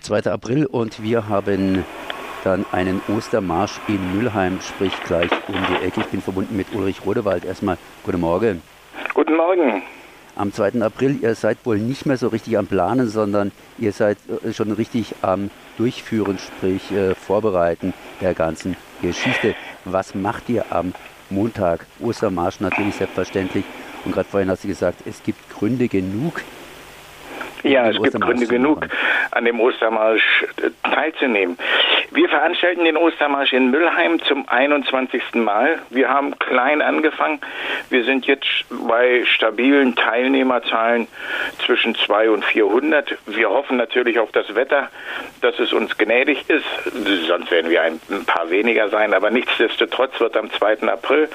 2. April und wir haben dann einen Ostermarsch in Mülheim, sprich gleich um die Ecke. Ich bin verbunden mit Ulrich Rodewald. Erstmal guten Morgen. Guten Morgen. Am 2. April, ihr seid wohl nicht mehr so richtig am Planen, sondern ihr seid äh, schon richtig am Durchführen, sprich äh, Vorbereiten der ganzen Geschichte. Was macht ihr am Montag? Ostermarsch natürlich selbstverständlich. Und gerade vorhin hast du gesagt, es gibt Gründe genug, ja, es gibt Gründe genug, an dem Ostermarsch teilzunehmen. Wir veranstalten den Ostermarsch in Müllheim zum 21. Mal. Wir haben klein angefangen. Wir sind jetzt bei stabilen Teilnehmerzahlen zwischen 200 und 400. Wir hoffen natürlich auf das Wetter, dass es uns gnädig ist. Sonst werden wir ein paar weniger sein. Aber nichtsdestotrotz wird am 2. April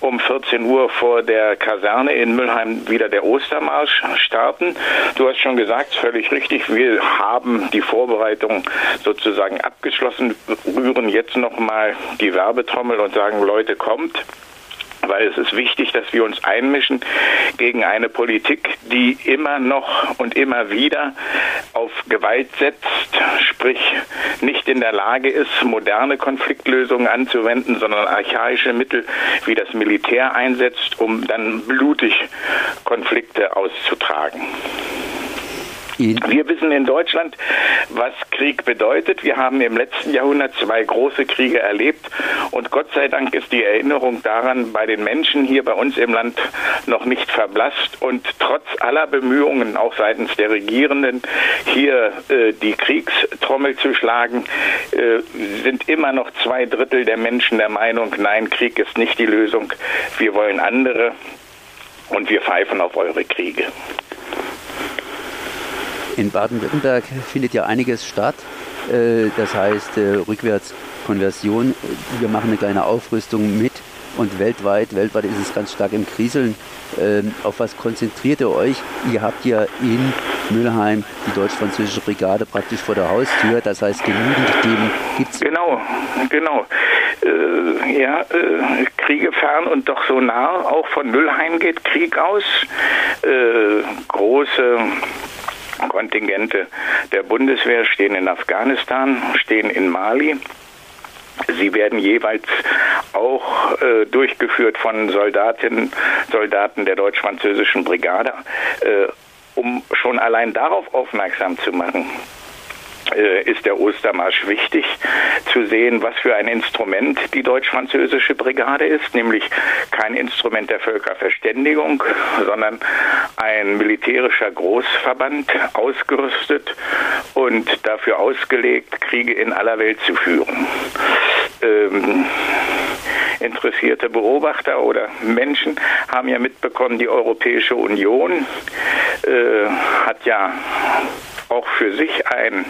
um 14 Uhr vor der Kaserne in Müllheim wieder der Ostermarsch starten. Du hast schon gesagt, völlig richtig. Wir haben die Vorbereitung sozusagen abgeschlossen, rühren jetzt nochmal die Werbetrommel und sagen, Leute, kommt weil es ist wichtig, dass wir uns einmischen gegen eine Politik, die immer noch und immer wieder auf Gewalt setzt, sprich nicht in der Lage ist, moderne Konfliktlösungen anzuwenden, sondern archaische Mittel wie das Militär einsetzt, um dann blutig Konflikte auszutragen. Wir wissen in Deutschland, was Krieg bedeutet. Wir haben im letzten Jahrhundert zwei große Kriege erlebt und Gott sei Dank ist die Erinnerung daran bei den Menschen hier bei uns im Land noch nicht verblasst und trotz aller Bemühungen auch seitens der Regierenden hier äh, die Kriegstrommel zu schlagen, äh, sind immer noch zwei Drittel der Menschen der Meinung, nein, Krieg ist nicht die Lösung. Wir wollen andere und wir pfeifen auf eure Kriege. In Baden-Württemberg findet ja einiges statt. Äh, das heißt, äh, Rückwärtskonversion. Wir machen eine kleine Aufrüstung mit und weltweit, weltweit ist es ganz stark im Kriseln. Ähm, auf was konzentriert ihr euch? Ihr habt ja in Mülheim die deutsch-französische Brigade praktisch vor der Haustür. Das heißt, genügend Themen gibt es. Genau, genau. Äh, ja, äh, Kriege fern und doch so nah. Auch von Mülheim geht Krieg aus. Äh, große Kontingente der Bundeswehr stehen in Afghanistan, stehen in Mali. Sie werden jeweils auch äh, durchgeführt von Soldatinnen, Soldaten der deutsch-französischen Brigade, äh, um schon allein darauf aufmerksam zu machen, ist der Ostermarsch wichtig zu sehen, was für ein Instrument die deutsch-französische Brigade ist, nämlich kein Instrument der Völkerverständigung, sondern ein militärischer Großverband, ausgerüstet und dafür ausgelegt, Kriege in aller Welt zu führen. Ähm, interessierte Beobachter oder Menschen haben ja mitbekommen, die Europäische Union äh, hat ja auch für sich ein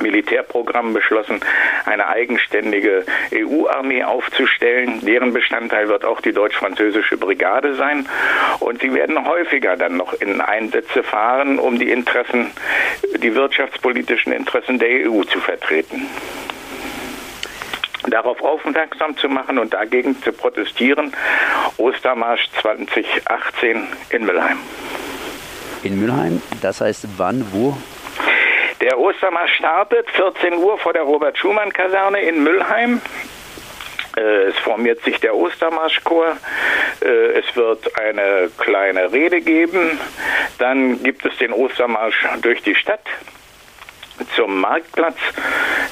Militärprogramm beschlossen, eine eigenständige EU-Armee aufzustellen. Deren Bestandteil wird auch die deutsch-französische Brigade sein. Und sie werden häufiger dann noch in Einsätze fahren, um die Interessen, die wirtschaftspolitischen Interessen der EU zu vertreten darauf aufmerksam zu machen und dagegen zu protestieren. Ostermarsch 2018 in Mülheim. In Mülheim, das heißt wann, wo? Der Ostermarsch startet 14 Uhr vor der Robert-Schumann-Kaserne in Müllheim. Äh, es formiert sich der Ostermarschchor. Äh, es wird eine kleine Rede geben. Dann gibt es den Ostermarsch durch die Stadt zum Marktplatz.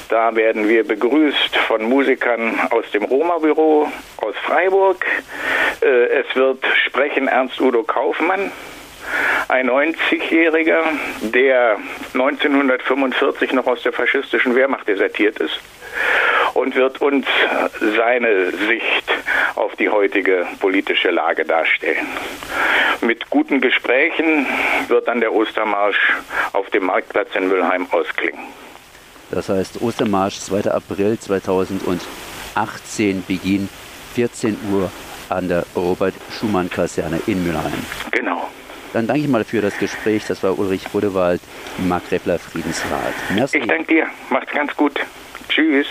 Da werden wir begrüßt von Musikern aus dem Roma-Büro aus Freiburg. Äh, es wird sprechen Ernst Udo Kaufmann ein 90-Jähriger, der 1945 noch aus der faschistischen Wehrmacht desertiert ist und wird uns seine Sicht auf die heutige politische Lage darstellen. Mit guten Gesprächen wird dann der Ostermarsch auf dem Marktplatz in Müllheim ausklingen. Das heißt Ostermarsch 2. April 2018 Beginn 14 Uhr an der Robert-Schumann-Kaserne in Müllheim. Genau. Dann danke ich mal für das Gespräch. Das war Ulrich Budewald, Mark Reppler, Friedensrat. Merci. Ich danke dir. Macht's ganz gut. Tschüss.